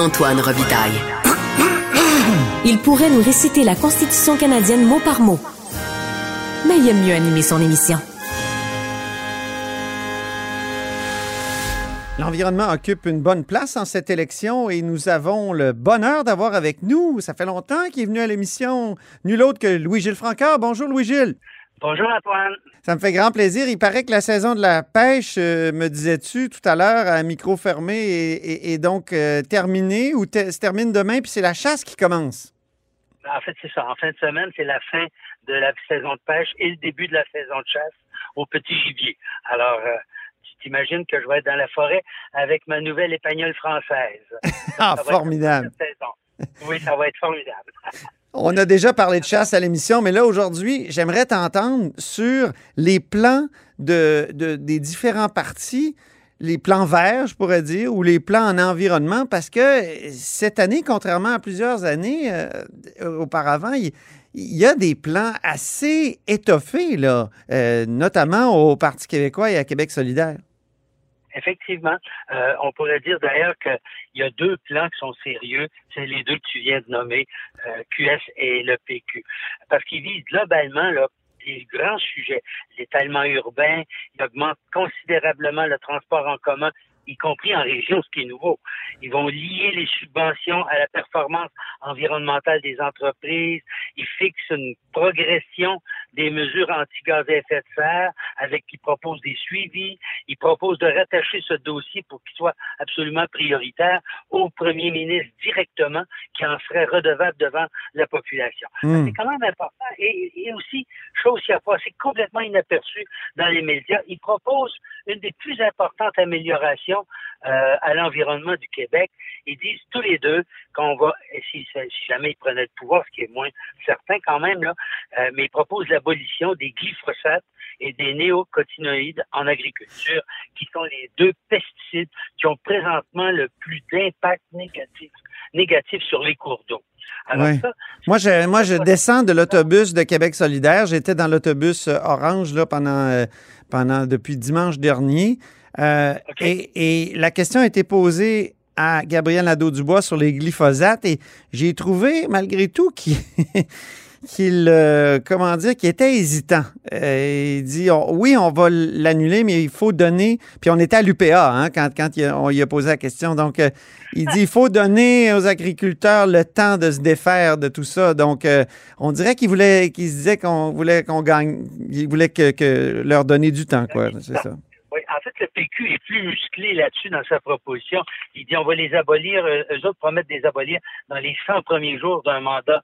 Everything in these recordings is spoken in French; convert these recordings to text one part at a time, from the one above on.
Antoine Robitaille. Il pourrait nous réciter la Constitution canadienne mot par mot. Mais il aime mieux animer son émission. L'environnement occupe une bonne place en cette élection et nous avons le bonheur d'avoir avec nous, ça fait longtemps qu'il est venu à l'émission, nul autre que Louis-Gilles Francard. Bonjour Louis-Gilles. Bonjour Antoine. Ça me fait grand plaisir. Il paraît que la saison de la pêche, euh, me disais-tu tout à l'heure, à micro fermé, est, donc euh, terminée ou se termine demain, puis c'est la chasse qui commence? En fait, c'est ça. En fin de semaine, c'est la fin de la saison de pêche et le début de la saison de chasse au petit gibier. Alors, euh, tu t'imagines que je vais être dans la forêt avec ma nouvelle épagnole française. ah, formidable. Oui, ça va être formidable. On a déjà parlé de chasse à l'émission, mais là, aujourd'hui, j'aimerais t'entendre sur les plans de, des différents partis, les plans verts, je pourrais dire, ou les plans en environnement, parce que cette année, contrairement à plusieurs années euh, auparavant, il, y a des plans assez étoffés, euh, notamment au Parti québécois et à Québec solidaire. Effectivement, euh, on pourrait dire d'ailleurs qu'il y a deux plans qui sont sérieux, c'est les deux que tu viens de nommer, euh, QS et le PQ, parce qu'ils visent globalement là, des grands sujets, l'étalement urbain, ils augmentent considérablement le transport en commun, y compris en région, ce qui est nouveau. Ils vont lier les subventions à la performance environnementale des entreprises. Ils fixent une progression des mesures anti-gaz à effet de serre avec qui proposent des suivis. Ils proposent de rattacher ce dossier pour qu'il soit absolument prioritaire au premier ministre directement qui en serait redevable devant la population. Hmm. C'est quand même important. Et, et aussi, chose qui a passé complètement inaperçue dans les médias, ils proposent une des plus importantes améliorations euh, à l'environnement du Québec. Ils disent tous les deux qu'on va, si, si, jamais ils prenaient le pouvoir, ce qui est moins certain quand même, là, euh, mais ils proposent l'abolition des glyphosates et des néocotinoïdes en agriculture, qui sont les deux pesticides qui ont présentement le plus d'impact négatif, négatif sur les cours d'eau. Moi, je, moi, je descends de l'autobus de Québec solidaire. J'étais dans l'autobus euh, orange là, pendant, pendant depuis dimanche dernier. Euh, et, la question a été posée à Gabriel Nadeau-Dubois sur les glyphosates et j'ai trouvé, malgré tout, qu'il. Euh, comment dire, qu'il était hésitant. Euh, il dit oui, on va l'annuler, mais il faut donner. Puis on était à l'UPA hein, quand, quand on lui a posé la question. Donc, il dit il faut donner aux agriculteurs le temps de se défaire de tout ça. Donc, on dirait qu'il voulait, qu'il se disait qu'on voulait qu'on gagne, il voulait que, leur donner du temps, quoi. C'est ça. Oui, en fait, le PQ est plus musclé là-dessus dans sa proposition. Il dit on va les abolir, euh, eux autres promettent de les abolir dans les 100 premiers jours d'un mandat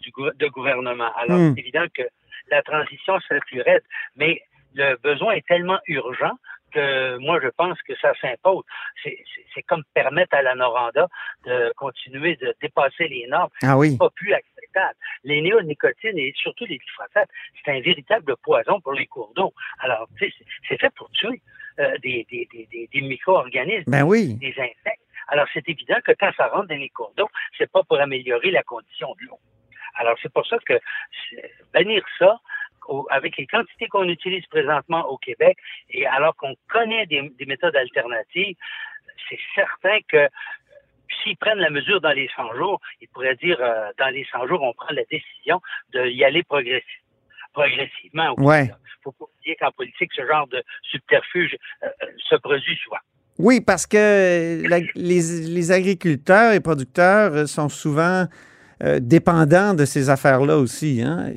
du, de gouvernement. Alors, hmm. c'est évident que la transition serait plus raide, mais le besoin est tellement urgent que moi, je pense que ça s'impose. C'est comme permettre à la Noranda de continuer de dépasser les normes. Ah oui. pas plus acceptable. Les néonicotines et surtout les glyphosates, c'est un véritable poison pour les cours d'eau. Alors, tu sais, c'est fait pour tuer euh, des, des, des, des micro-organismes, ben oui. des insectes. Alors, c'est évident que quand ça rentre dans les cours d'eau, c'est pas pour améliorer la condition de l'eau. Alors, c'est pour ça que bannir ça, avec les quantités qu'on utilise présentement au Québec, et alors qu'on connaît des, méthodes alternatives, c'est certain que s'ils prennent la mesure dans les 100 jours, ils pourraient dire euh, dans les 100 jours, on prend la décision d'y aller progressivement. Il ouais. faut pas oublier qu'en politique, ce genre de subterfuge euh, euh, se produit souvent. Oui, parce que les, agriculteurs et producteurs sont souvent dépendants de ces affaires-là aussi. Hein?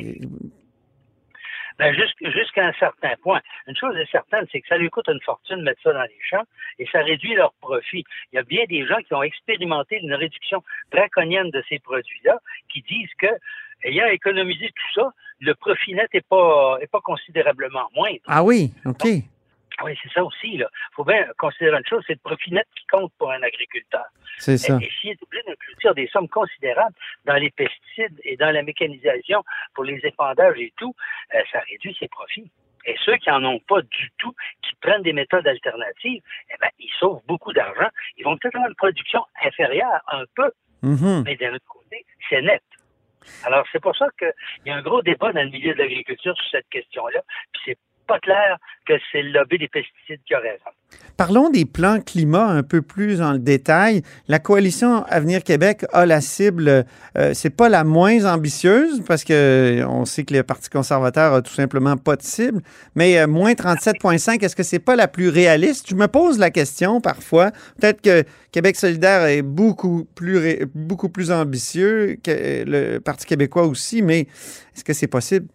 Ben, jusqu'à un certain point. Une chose est certaine, c'est que ça lui coûte une fortune de mettre ça dans les champs et ça réduit leur profit. Il y a bien des gens qui ont expérimenté une réduction draconienne de ces produits-là qui disent que, ayant économisé tout ça, le profit net n'est pas, est pas considérablement moindre. Ah oui, OK. Oui, c'est ça aussi. Il faut bien considérer une chose, c'est le profit net qui compte pour un agriculteur. C'est ça. Et, s'il est obligé d'inclure des sommes considérables dans les pesticides et dans la mécanisation pour les épandages et tout, euh, ça réduit ses profits. Et ceux qui n'en ont pas du tout, qui prennent des méthodes alternatives, eh ben, ils sauvent beaucoup d'argent. Ils vont peut-être avoir une production inférieure un peu, mm-hmm. mais d'un autre côté, c'est net. Alors, c'est pour ça qu'il y a un gros débat dans le milieu de l'agriculture sur cette question-là. Puis c'est pas clair que c'est le lobby des pesticides qui a raison. Parlons des plans climat un peu plus en détail. La coalition Avenir Québec a la cible, euh, c'est pas la moins ambitieuse parce que on sait que le Parti conservateur a tout simplement pas de cible, mais euh, moins 37,5, est-ce que c'est pas la plus réaliste? Je me pose la question parfois. Peut-être que Québec solidaire est beaucoup plus ambitieux que le Parti québécois aussi, mais est-ce que c'est possible?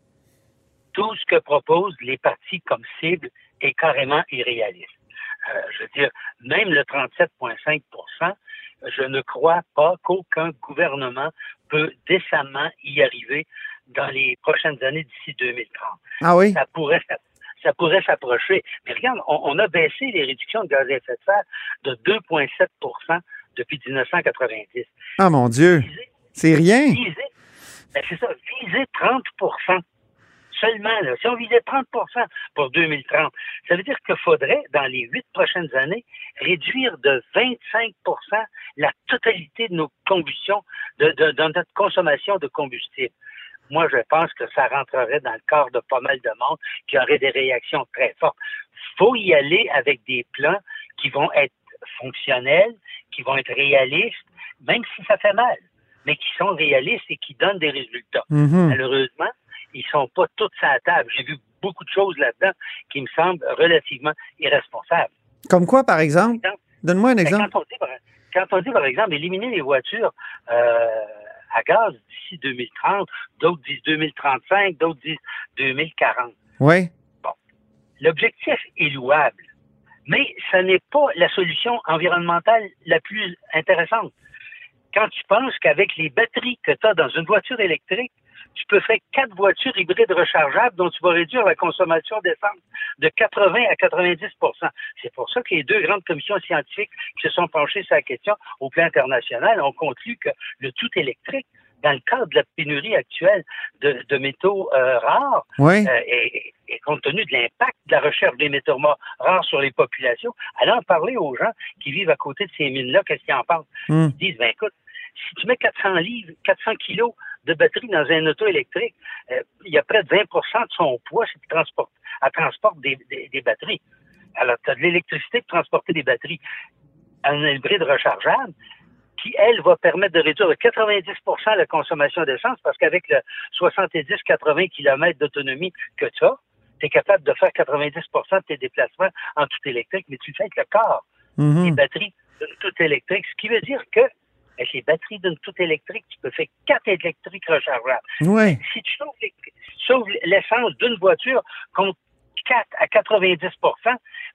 Tout ce que proposent les partis comme cible est carrément irréaliste. Euh, je veux dire, même le 37,5% je ne crois pas qu'aucun gouvernement peut décemment y arriver dans les prochaines années d'ici 2030. Ah oui? Ça pourrait, ça pourrait s'approcher. Mais regarde, on, a baissé les réductions de gaz à effet de serre de 2,7% depuis 1990. Ah mon Dieu! C'est rien! Ben, c'est ça, viser 30 seulement, si on visait 30% pour 2030, ça veut dire qu'il faudrait, dans les huit prochaines années, réduire de 25% la totalité de nos combustions, de, notre consommation de combustible. Moi, je pense que ça rentrerait dans le corps de pas mal de monde qui aurait des réactions très fortes. Il faut y aller avec des plans qui vont être fonctionnels, qui vont être réalistes, même si ça fait mal, mais qui sont réalistes et qui donnent des résultats. Mm-hmm. Malheureusement, ils sont pas tous à la table. J'ai vu beaucoup de choses là-dedans qui me semblent relativement irresponsables. Comme quoi, par exemple? Donne-moi un ben, exemple. Quand on, dit, par, exemple, éliminer les voitures euh, à gaz d'ici 2030, d'autres disent 2035, d'autres disent 2040. Oui. Bon. L'objectif est louable, mais ce n'est pas la solution environnementale la plus intéressante. Quand tu penses qu'avec les batteries que tu as dans une voiture électrique, tu peux faire quatre voitures hybrides rechargeables dont tu vas réduire la consommation d'essence de 80 à 90% C'est pour ça que les deux grandes commissions scientifiques qui se sont penchées sur la question au plan international ont conclu que le tout électrique, dans le cadre de la pénurie actuelle de, métaux euh, rares, euh, et, compte tenu de l'impact de la recherche des métaux rares sur les populations, allons parler aux gens qui vivent à côté de ces mines-là, qu'est-ce qu'ils en pensent? Hmm. Ils disent, ben écoute, si tu mets 400 livres, 400 kilos de batterie dans un auto électrique, euh, il y a près de 20% de son poids, c'est transporte, elle transporte des, batteries. Alors, tu as de l'électricité pour transporter des batteries. Un hybride rechargeable, qui, elle, va permettre de réduire de 90% la consommation d'essence parce qu'avec le 70-80 km d'autonomie que tu as, tu es capable de faire 90% de tes déplacements en tout électrique, mais tu le fais avec le corps. Mm-hmm. Les batteries tout électrique, ce qui veut dire que avec les batteries d'une toute électrique, tu peux faire quatre électriques rechargeables. Si tu sauves l'essence d'une voiture contre 4 à 90 il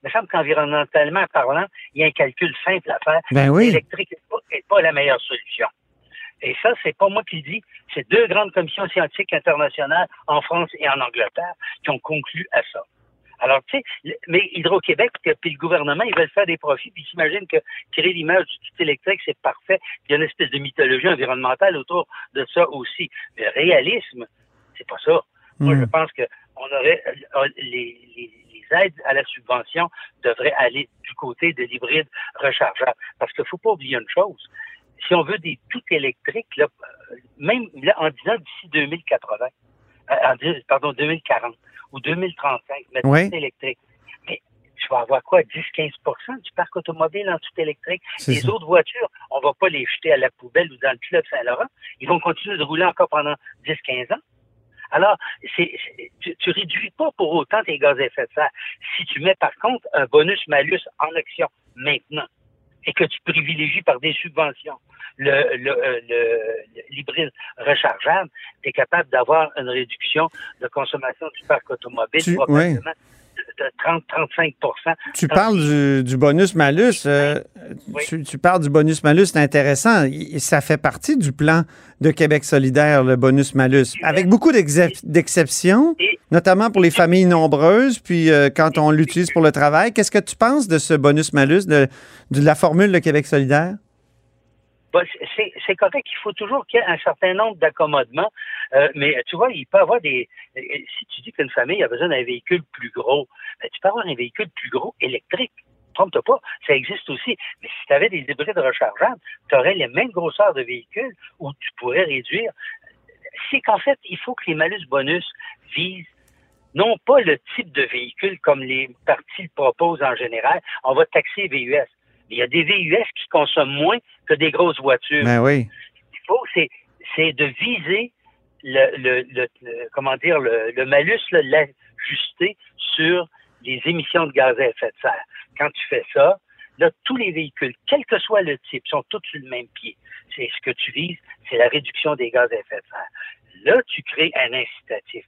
me semble qu'environnementalement parlant, il y a un calcul simple à faire. Ben oui. L'électrique n'est pas, la meilleure solution. Et ça, c'est pas moi qui le dis, c'est deux grandes commissions scientifiques internationales en France et en Angleterre qui ont conclu à ça. Alors, tu sais, mais Hydro-Québec puis le gouvernement, ils veulent faire des profits, puis ils s'imaginent que créer l'image du tout électrique, c'est parfait. il y a une espèce de mythologie environnementale autour de ça aussi. Le réalisme, c'est pas ça. Moi, je hmm. pense que on aurait euh, les, les, aides à la subvention devraient aller du côté de l'hybride rechargeable. Parce qu'il faut pas oublier une chose. Si on veut des tout électriques, là, euh, même là, en disant d'ici 2080, euh, pardon, 2040, ou 2035, mais oui. tout électrique. Mais tu vas avoir quoi, 10-15% du parc automobile en tout électrique. Les autres voitures, on va pas les jeter à la poubelle ou dans le club Saint-Laurent. Ils vont continuer de rouler encore pendant 10-15 ans. Alors, c'est, tu, tu réduis pas pour autant tes gaz à effet de serre. Si tu mets par contre un bonus-malus en action maintenant et que tu privilégies par des subventions. Le, le, euh, l'hybride rechargeable, tu es capable d'avoir une réduction de consommation du parc automobile de 30-35 Tu parles du, bonus-malus. Euh, tu, parles du bonus-malus, c'est intéressant. Ça fait partie du plan de Québec solidaire, le bonus-malus, avec beaucoup d'exceptions, notamment pour les familles nombreuses, puis euh, quand on l'utilise pour le travail. Qu'est-ce que tu penses de ce bonus-malus, de, de la formule de Québec solidaire? Bah, c'est correct qu'il faut toujours qu'il y ait un certain nombre d'accommodements, euh, mais tu vois, il peut avoir des... Si tu dis qu'une famille a besoin d'un véhicule plus gros, ben, tu peux avoir un véhicule plus gros électrique. Trompe-toi pas, ça existe aussi. Mais si tu avais des hybrides rechargeables, tu aurais les mêmes grosseurs de véhicules où tu pourrais réduire. C'est qu'en fait, il faut que les malus-bonus visent non pas le type de véhicule comme les partis le proposent en général. On va taxer VUS. Il y a des VUS qui consomment moins que des grosses voitures. Ben oui. Il faut, c'est, de viser le, le, comment dire, le, le malus, l'ajuster sur les émissions de gaz à effet de serre. Quand tu fais ça, là, tous les véhicules, quel que soit le type, sont tous sur le même pied. C'est ce que tu vises, c'est la réduction des gaz à effet de serre. Là, tu crées un incitatif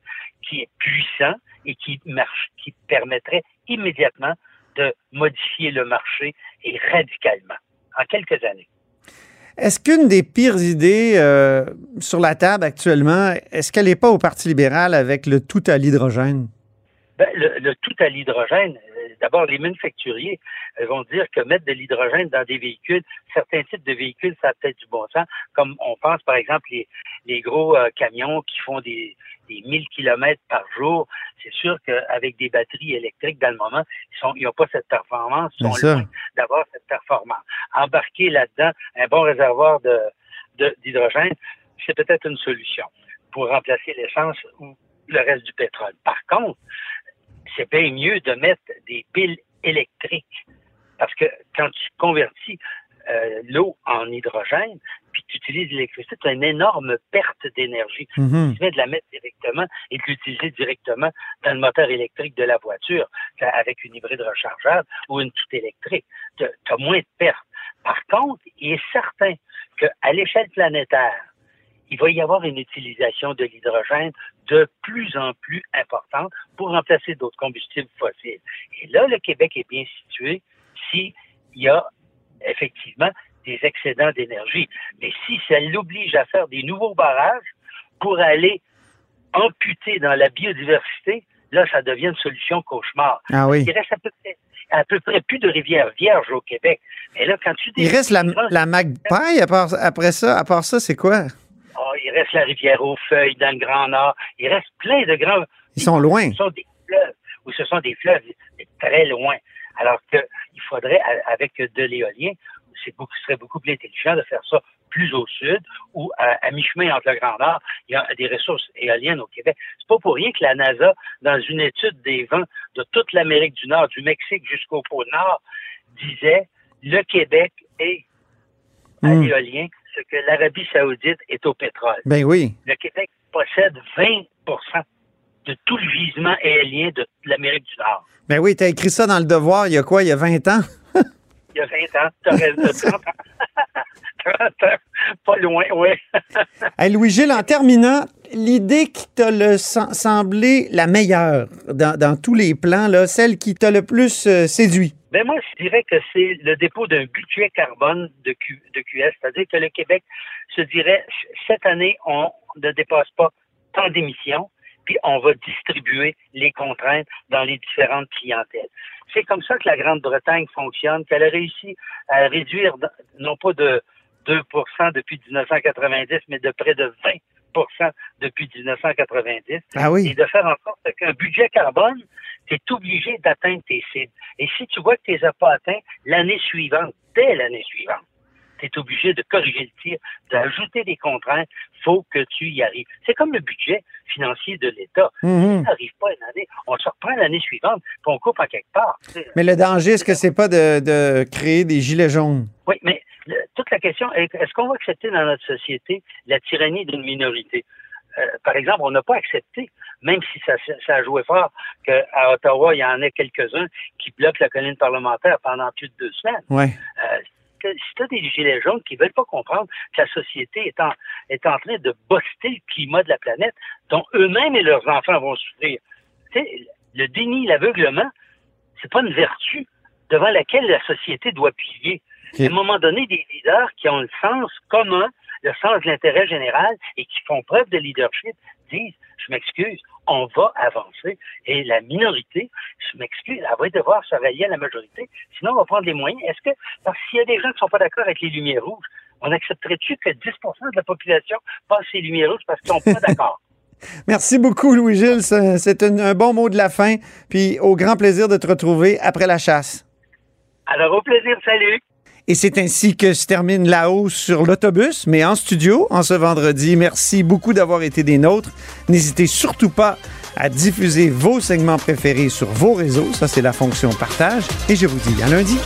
qui est puissant et qui marche, qui permettrait immédiatement de modifier le marché et radicalement en quelques années. Est-ce qu'une des pires idées euh, sur la table actuellement, est-ce qu'elle n'est pas au Parti libéral avec le tout à l'hydrogène? Ben, le, tout à l'hydrogène, d'abord, les manufacturiers euh, vont dire que mettre de l'hydrogène dans des véhicules, certains types de véhicules, ça a peut-être du bon sens, comme on pense par exemple les, les gros camions qui font des, des 1000 kilomètres par jour. C'est sûr qu'avec des batteries électriques, dans le moment, ils n'ont pas cette performance, ils sont loin d'avoir cette performance. Embarquer là-dedans un bon réservoir de, d'hydrogène, c'est peut-être une solution pour remplacer l'essence ou le reste du pétrole. Par contre, c'est bien mieux de mettre des piles électriques parce que quand tu convertis euh, l'eau en hydrogène, puis tu utilises l'électricité, tu as une énorme perte d'énergie. Mm Tu de la mettre directement et de l'utiliser directement dans le moteur électrique de la voiture, avec une hybride rechargeable ou une toute électrique. Tu as moins de pertes. Par contre, il est certain qu'à l'échelle planétaire, il va y avoir une utilisation de l'hydrogène de plus en plus importante pour remplacer d'autres combustibles fossiles. Et là, le Québec est bien situé s'il y a effectivement des excédents d'énergie. Mais si ça l'oblige à faire des nouveaux barrages pour aller amputer dans la biodiversité, là, ça devient une solution cauchemar. Ah oui. Il reste à peu près, plus de rivières vierges au Québec. Mais là, quand tu Il reste la, la Magpie après ça. À part ça, c'est quoi? Il reste la rivière aux feuilles dans le Grand Nord. Il reste plein de grands. Ils sont loin. Ce sont des fleuves, ou ce sont des fleuves très loin. Alors qu'il faudrait, avec de l'éolien, c'est beaucoup, ce serait beaucoup plus intelligent de faire ça plus au sud ou à, mi-chemin entre le Grand Nord, il y a des ressources éoliennes au Québec. C'est pas pour rien que la NASA, dans une étude des vents de toute l'Amérique du Nord, du Mexique jusqu'au pôle Nord, disait le Québec est à hmm. l'éolien ce que l'Arabie saoudite est au pétrole. Ben oui. Le Québec possède 20% de tout le gisement éolien de l'Amérique du Nord. Ben oui, tu as écrit ça dans le devoir il y a quoi, il y a 20 ans? il y a 20 ans, tu as 30 ans. 30 ans, pas loin, oui. Louis-Gilles, en terminant, l'idée qui t'a semblé la meilleure dans, tous les plans, là, celle qui t'a le plus euh, séduit? Ben moi, je dirais que c'est le dépôt d'un budget carbone de, Q, de QS, c'est-à-dire que le Québec se dirait, cette année, on ne dépasse pas tant d'émissions, puis on va distribuer les contraintes dans les différentes clientèles. C'est comme ça que la Grande-Bretagne fonctionne, qu'elle a réussi à réduire, non pas de 2% depuis 1990, mais de près de 20% depuis 1990. Ah oui. Et de faire en sorte qu'un budget carbone, tu es obligé d'atteindre tes cibles. Et si tu vois que tu les as pas atteints l'année suivante, dès l'année suivante, tu obligé de corriger le tir, d'ajouter des contraintes, faut que tu y arrives. C'est comme le budget financier de l'État. Si ça n'arrive pas une année, on se reprend l'année suivante, puis on coupe en quelque part. Mais le danger, est-ce que c'est pas de, créer des gilets jaunes? Oui, mais toute la question est, est-ce qu'on va accepter dans notre société la tyrannie d'une minorité? Euh, par exemple, on n'a pas accepté, même si ça, ça a joué fort, qu'à Ottawa, il y en ait quelques-uns qui bloquent la colline parlementaire pendant plus de deux semaines. Ouais. Euh, si tu as des gilets jaunes qui veulent pas comprendre que la société est en, est en train de boster le climat de la planète, dont eux-mêmes et leurs enfants vont souffrir. le déni, l'aveuglement, c'est pas une vertu devant laquelle la société doit plier. À un moment donné, des leaders qui ont le sens commun, le sens de l'intérêt général et qui font preuve de leadership disent je m'excuse, on va avancer. Et la minorité, je m'excuse, elle va devoir se rallier à la majorité. Sinon, on va prendre les moyens. Est-ce que, parce qu'il y a des gens qui ne sont pas d'accord avec les lumières rouges, on accepterait-tu que 10% de la population passe les lumières rouges parce qu'ils ne sont pas d'accord? Merci beaucoup, Louis-Gilles. C'est un, bon mot de la fin. Puis au grand plaisir de te retrouver après la chasse. Alors, au plaisir. Salut. Et c'est ainsi que se termine la hausse sur l'autobus, mais en studio, en ce vendredi. Merci beaucoup d'avoir été des nôtres. N'hésitez surtout pas à diffuser vos segments préférés sur vos réseaux. Ça, c'est la fonction partage. Et je vous dis à lundi.